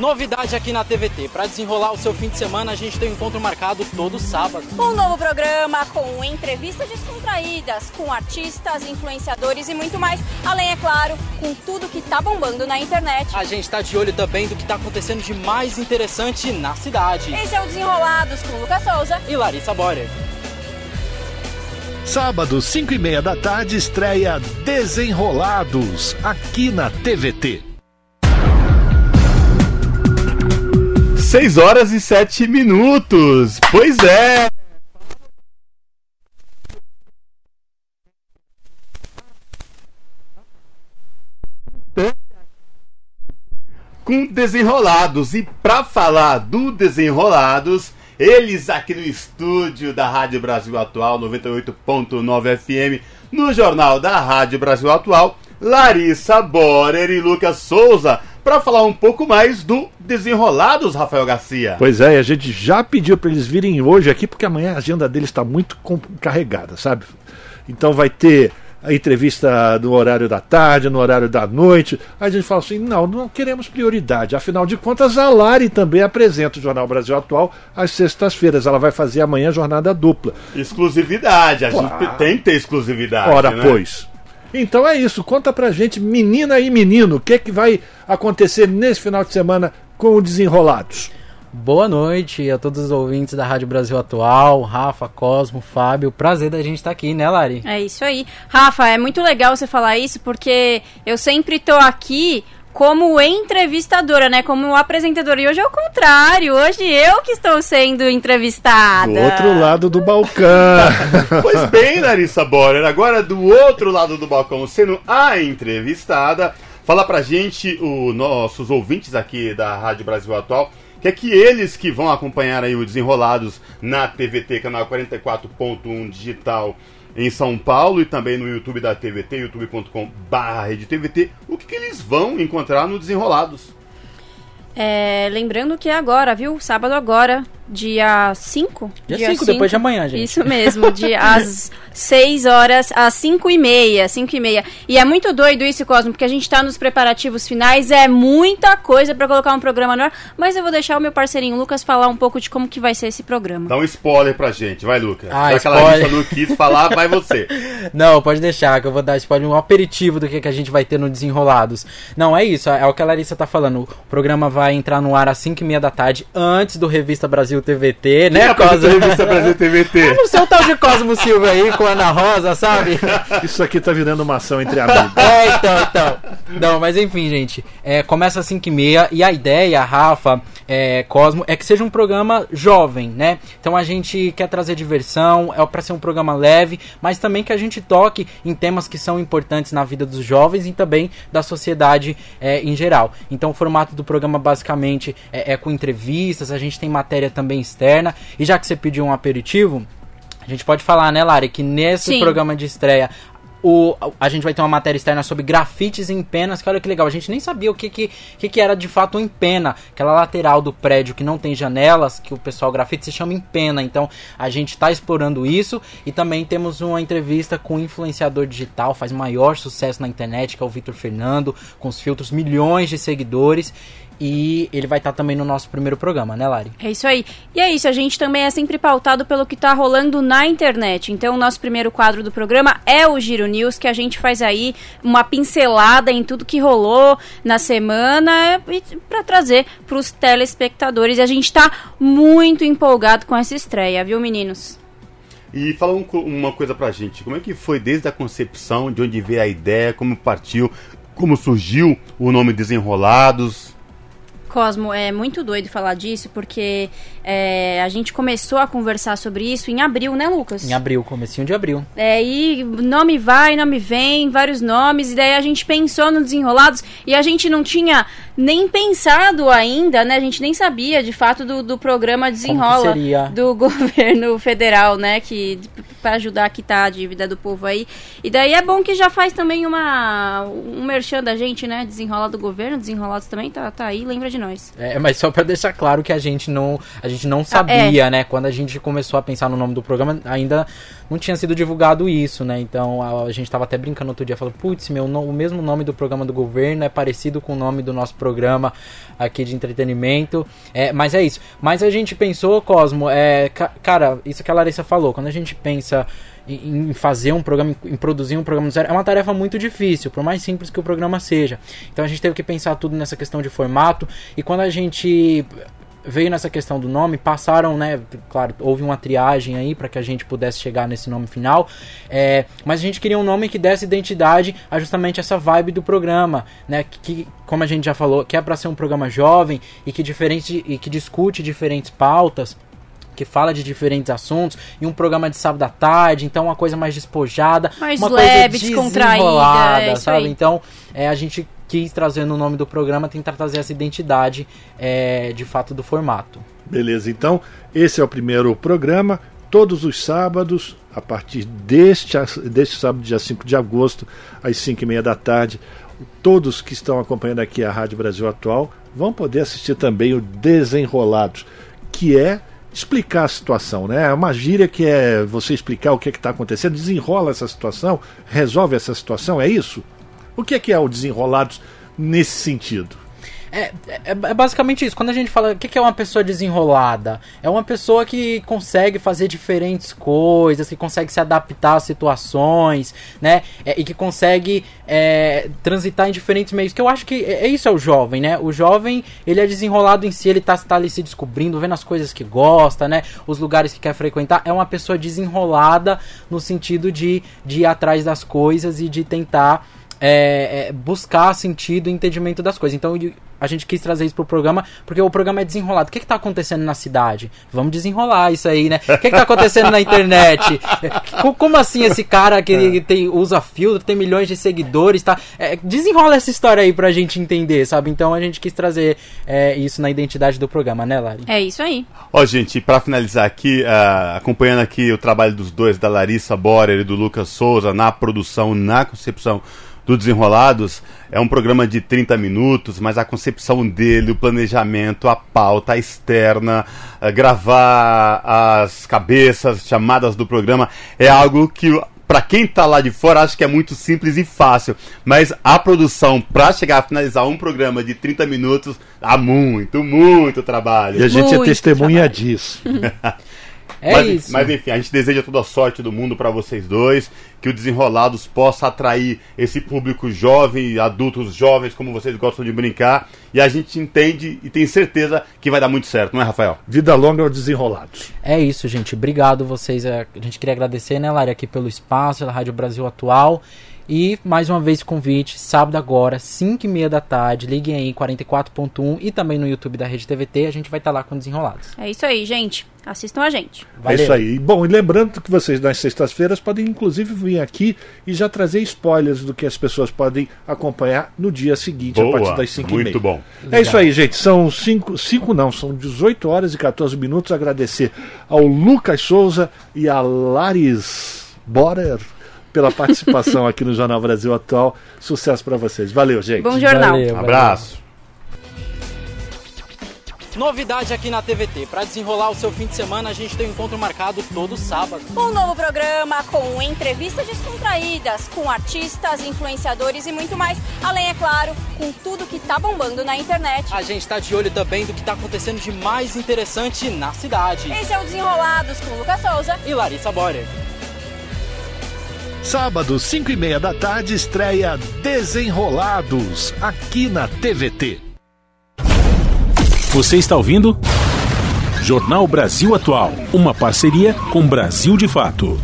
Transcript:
Novidade aqui na TVT. Para desenrolar o seu fim de semana, a gente tem um encontro marcado todo sábado. Um novo programa com entrevistas descontraídas com artistas, influenciadores e muito mais. Além, é claro, com tudo que tá bombando na internet. A gente tá de olho também do que tá acontecendo de mais interessante na cidade. Esse é o Desenrolados com Lucas Souza e Larissa Borer. Sábado, 5 e meia da tarde, estreia Desenrolados, aqui na TVT. 6 horas e 7 minutos. Pois é. Com desenrolados. E para falar do desenrolados, eles aqui no estúdio da Rádio Brasil Atual 98.9 FM, no jornal da Rádio Brasil Atual, Larissa Borer e Lucas Souza para falar um pouco mais do Desenrolados, Rafael Garcia. Pois é, a gente já pediu para eles virem hoje aqui, porque amanhã a agenda deles está muito carregada, sabe? Então vai ter a entrevista no horário da tarde, no horário da noite. Aí a gente fala assim: não, não queremos prioridade. Afinal de contas, a Lari também apresenta o Jornal Brasil Atual às sextas-feiras. Ela vai fazer amanhã jornada dupla. Exclusividade, a gente tem que ter exclusividade. Ora, né? pois. Então é isso, conta pra gente, menina e menino, o que, é que vai acontecer nesse final de semana com o Desenrolados? Boa noite a todos os ouvintes da Rádio Brasil Atual, Rafa, Cosmo, Fábio. Prazer da gente estar aqui, né, Lari? É isso aí. Rafa, é muito legal você falar isso porque eu sempre tô aqui como entrevistadora, né? Como apresentadora. E hoje é o contrário. Hoje eu que estou sendo entrevistada. Do outro lado do balcão. pois bem, Larissa Borer. Agora do outro lado do balcão, sendo a entrevistada, fala pra gente, os nossos ouvintes aqui da Rádio Brasil Atual, que é que eles que vão acompanhar aí o Desenrolados na TVT, canal 44.1 digital em São Paulo e também no YouTube da TVT, youtube.com.br o que, que eles vão encontrar no Desenrolados? É, lembrando que é agora, viu? Sábado agora, dia 5? Dia 5, depois de amanhã, gente. Isso mesmo, de às 6 horas às 5 e meia, 5 e meia. E é muito doido isso, Cosmo, porque a gente tá nos preparativos finais, é muita coisa para colocar um programa no ar, mas eu vou deixar o meu parceirinho Lucas falar um pouco de como que vai ser esse programa. Dá um spoiler pra gente, vai Lucas. Ah, Já spoiler. que a Larissa não quis falar, vai você. Não, pode deixar, que eu vou dar spoiler, um aperitivo do que, que a gente vai ter no Desenrolados. Não, é isso, é o que a Larissa tá falando. O programa vai entrar no ar às 5 e meia da tarde, antes do Revista Brasil TVT, né, Cosmo? Revista Brasil TVT. Não sei o tal de Cosmo Silva aí, com a Ana Rosa, sabe? Isso aqui tá virando uma ação entre amigos. É, então, então. Não, mas enfim, gente. É, começa às 5 e e a ideia, Rafa, é, Cosmo, é que seja um programa jovem, né? Então a gente quer trazer diversão, é para ser um programa leve, mas também que a gente toque em temas que são importantes na vida dos jovens e também da sociedade é, em geral. Então o formato do programa basicamente é, é com entrevistas, a gente tem matéria também externa. E já que você pediu um aperitivo, a gente pode falar, né, Lari, que nesse Sim. programa de estreia o, a gente vai ter uma matéria externa sobre grafites em penas, que olha que legal, a gente nem sabia o que, que, que, que era de fato um empena, aquela lateral do prédio que não tem janelas, que o pessoal grafite se chama empena, então a gente está explorando isso e também temos uma entrevista com um influenciador digital, faz maior sucesso na internet, que é o Vitor Fernando, com os filtros milhões de seguidores e ele vai estar também no nosso primeiro programa, né, Lari? É isso aí. E é isso, a gente também é sempre pautado pelo que tá rolando na internet. Então, o nosso primeiro quadro do programa é o Giro News, que a gente faz aí uma pincelada em tudo que rolou na semana para trazer para os telespectadores. E a gente tá muito empolgado com essa estreia, viu, meninos? E fala um, uma coisa pra gente, como é que foi desde a concepção, de onde veio a ideia, como partiu, como surgiu o nome Desenrolados? Cosmo, é muito doido falar disso, porque é, a gente começou a conversar sobre isso em abril, né, Lucas? Em abril, comecinho de abril. É, e nome vai, nome vem, vários nomes, e daí a gente pensou no Desenrolados e a gente não tinha nem pensado ainda, né? A gente nem sabia, de fato, do, do programa Desenrola do governo federal, né? Que para ajudar a quitar a dívida do povo aí. E daí é bom que já faz também uma um merchan da gente, né? Desenrola do governo, Desenrolados também tá, tá aí, lembra de nós. É, mas só pra deixar claro que a gente não, a gente não sabia, né? Quando a gente começou a pensar no nome do programa, ainda não tinha sido divulgado isso, né? Então a, a gente tava até brincando outro dia, falando, putz, meu, no- o mesmo nome do programa do governo é parecido com o nome do nosso programa aqui de entretenimento. É, mas é isso. Mas a gente pensou, Cosmo, é, ca- cara, isso que a Larissa falou, quando a gente pensa em em fazer um programa, em produzir um programa do zero, é uma tarefa muito difícil, por mais simples que o programa seja. Então a gente teve que pensar tudo nessa questão de formato, e quando a gente veio nessa questão do nome, passaram, né, claro, houve uma triagem aí para que a gente pudesse chegar nesse nome final, é, mas a gente queria um nome que desse identidade a justamente essa vibe do programa, né, que, como a gente já falou, que é para ser um programa jovem e que diferente e que discute diferentes pautas, que fala de diferentes assuntos, e um programa de sábado à tarde, então uma coisa mais despojada, Mais uma leve, coisa descontraída, desenrolada, é sabe? aí. Então, é, a gente quis trazer no nome do programa, tentar trazer essa identidade é, de fato do formato. Beleza, então esse é o primeiro programa, todos os sábados, a partir deste, deste sábado, dia 5 de agosto, às 5 e meia da tarde. Todos que estão acompanhando aqui a Rádio Brasil Atual vão poder assistir também o Desenrolados, que é explicar a situação, né? É uma gíria que é você explicar o que é está acontecendo, desenrola essa situação, resolve essa situação, é isso? O que é que é o Desenrolados nesse sentido? É, é, é basicamente isso. Quando a gente fala o que que é uma pessoa desenrolada, é uma pessoa que consegue fazer diferentes coisas, que consegue se adaptar às situações, né? É, e que consegue é, transitar em diferentes meios. Que eu acho que é, é isso é o jovem, né? O jovem ele é desenrolado em si, ele tá, tá ali se descobrindo, vendo as coisas que gosta, né? Os lugares que quer frequentar. É uma pessoa desenrolada no sentido de, de ir atrás das coisas e de tentar é, é, buscar sentido e entendimento das coisas. Então a gente quis trazer isso pro programa, porque o programa é desenrolado. O que, que tá acontecendo na cidade? Vamos desenrolar isso aí, né? O que, que tá acontecendo na internet? É, co- Como assim esse cara que tem, usa filtro, tem milhões de seguidores, tá? É, desenrola essa história aí pra gente entender, sabe? Então a gente quis trazer é, isso na identidade do programa, né, Lari? É isso aí. Ó, gente, pra finalizar aqui, ah, acompanhando aqui o trabalho dos dois, da Larissa Borer e do Lucas Souza, na produção, na concepção do Desenrolados, é um programa de 30 minutos, mas a concepção dele, o planejamento, a pauta, a externa, ah, gravar as cabeças, chamadas do programa, é algo que Pra quem tá lá de fora, acho que é muito simples e fácil. Mas a produção, pra chegar a finalizar um programa de 30 minutos, dá muito, muito trabalho. E a gente é Muito testemunha trabalho. disso. É mas, isso. mas enfim, a gente deseja toda a sorte do mundo pra vocês dois, que o Desenrolados possa atrair esse público jovem, adultos jovens, como vocês gostam de brincar, e a gente entende e tem certeza que vai dar muito certo, não é, Rafael? Vida longa aos desenrolados. É isso, gente. Obrigado vocês. É, A gente queria agradecer, né, Lari, aqui pelo espaço, pela Rádio Brasil Atual. E mais uma vez convite, sábado agora, 5 e meia da tarde, liguem aí 44.1 e também no YouTube da Rede TVT, a gente vai estar lá com Desenrolados. É isso aí, gente. Assistam a gente. É isso aí. Bom, e lembrando que vocês nas sextas-feiras podem inclusive vir aqui e já trazer spoilers do que as pessoas podem acompanhar no dia seguinte, a partir das 5 e meia. muito bom. É isso aí, gente. São 5 cinco, não, são 18 horas e 14 minutos. Agradecer ao Lucas Souza e a Laris Borer pela participação aqui no Jornal Brasil Atual. Sucesso pra vocês. Valeu, gente. Bom jornal. Valeu, Um valeu. abraço. Novidade aqui na TVT. Para desenrolar o seu fim de semana, a gente tem um encontro marcado todo sábado. Um novo programa com entrevistas descontraídas, com artistas, influenciadores e muito mais. Além, é claro, com tudo que tá bombando na internet. A gente está de olho também do que está acontecendo de mais interessante na cidade. Esse é o Desenrolados com Lucas Souza. E Larissa Borer. Sábado, 5 e meia da tarde, estreia Desenrolados, aqui na TVT. Você está ouvindo? Jornal Brasil Atual, uma parceria com Brasil de Fato.